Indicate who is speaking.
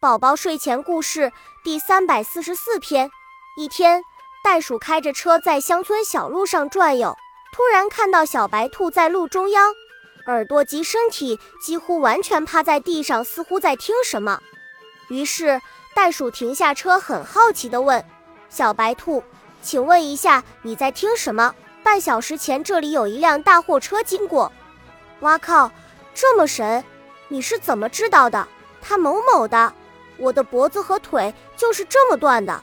Speaker 1: 宝宝睡前故事第三百四十四篇。一天，袋鼠开着车在乡村小路上转悠，突然看到小白兔在路中央，耳朵及身体几乎完全趴在地上，似乎在听什么。于是，袋鼠停下车，很好奇地问小白兔：“请问一下，你在听什么？半小时前这里有一辆大货车经过。”哇靠，这么神！你是怎么知道的？它某某的。我的脖子和腿就是这么断的。